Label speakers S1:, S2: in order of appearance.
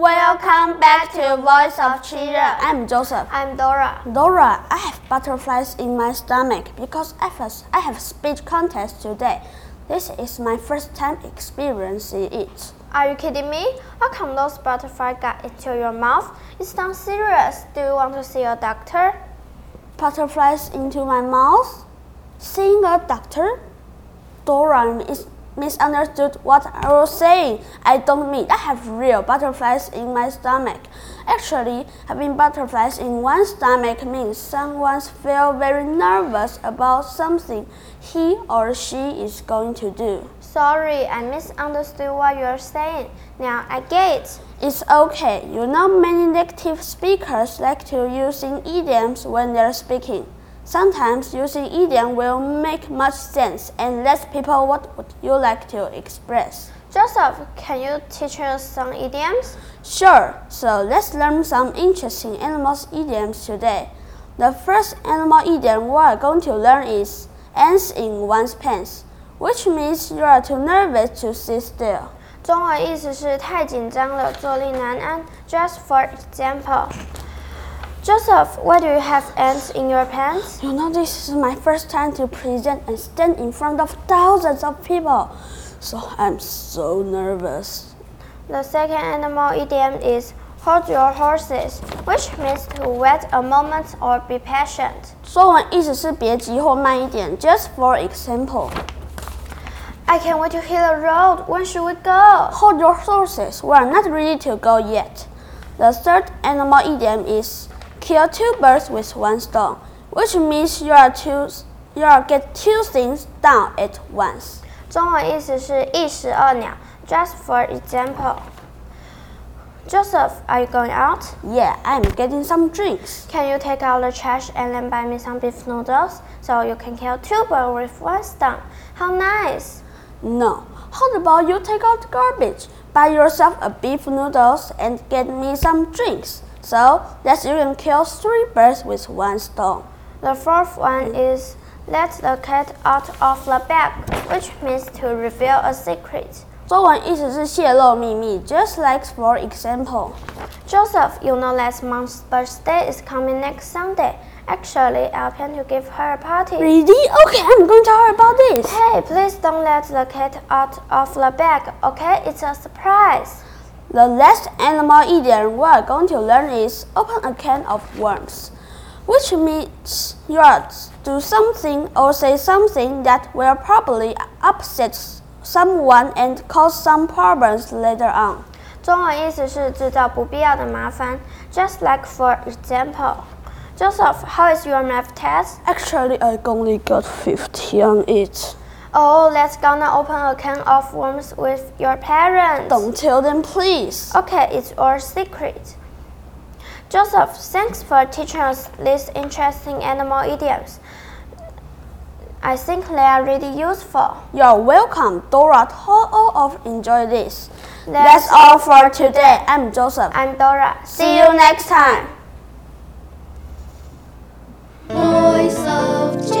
S1: Welcome back to Voice of Children.
S2: I'm Joseph.
S1: I'm Dora.
S2: Dora, I have butterflies in my stomach because I have, I have speech contest today. This is my first time experiencing it.
S1: Are you kidding me? How come those butterflies got into your mouth? It's not serious. Do you want to see a doctor?
S2: Butterflies into my mouth? Seeing a doctor? Dora is misunderstood what I was saying. I don't mean I have real butterflies in my stomach. Actually, having butterflies in one's stomach means someone feels very nervous about something he or she is going to do.
S1: Sorry, I misunderstood what you're saying. Now I get it.
S2: It's okay. You know many native speakers like to use idioms when they're speaking. Sometimes using idiom will make much sense and let people what would you like to express.
S1: Joseph, can you teach us some idioms?
S2: Sure. So let's learn some interesting animals idioms today. The first animal idiom we are going to learn is ants in one's pants, which means you are too nervous to sit still.
S1: 中文意思是太紧张了，坐立难安。Just for example. Joseph, why do you have ants in your pants?
S2: You know, this is my first time to present and stand in front of thousands of people, so I'm so nervous.
S1: The second animal idiom is hold your horses, which means to wait a moment or be patient.
S2: 中文意思是别急或慢一点。Just for example,
S1: I can't wait to hit the road. When should we go?
S2: hold your horses. We are not ready to go yet. The third animal idiom is kill two birds with one stone, which means you are two, you are get two things done at once.
S1: 中文意思是一石二鸟。Just for example. Joseph, are you going out?
S2: Yeah, I'm getting some drinks.
S1: Can you take out the trash and then buy me some beef noodles so you can kill two birds with one stone? How nice!
S2: No. How about you take out the garbage, buy yourself a beef noodles, and get me some drinks? So that you can kill three birds with one stone.
S1: The fourth one is let the cat out of the bag, which means to reveal a secret.
S2: 中文意思是泄露秘密，just like for example.
S1: Joseph, you know last month's birthday is coming next Sunday. Actually, I plan to give her a party.
S2: Really? Okay, I'm going to tell her about this.
S1: Hey, please don't let the cat out of the bag, okay? It's a surprise.
S2: The last animal idiom we are going to learn is open a can of worms, which means you are do something or say something that will probably upset someone and cause some problems later on.
S1: 中文意思是制造不必要的麻烦。Just like for example, Joseph, how is your math test?
S2: Actually, I only got 50 on it.
S1: Oh, let's gonna open a can of worms with your parents.
S2: Don't tell them, please.
S1: Okay, it's our secret. Joseph, thanks for teaching us these interesting animal idioms. I think they are really useful.
S2: You're welcome, Dora. Hope all of enjoy this.
S1: That's
S2: That's all for today. I'm Joseph.
S1: I'm Dora.
S2: See you next time.
S3: Voice of Children.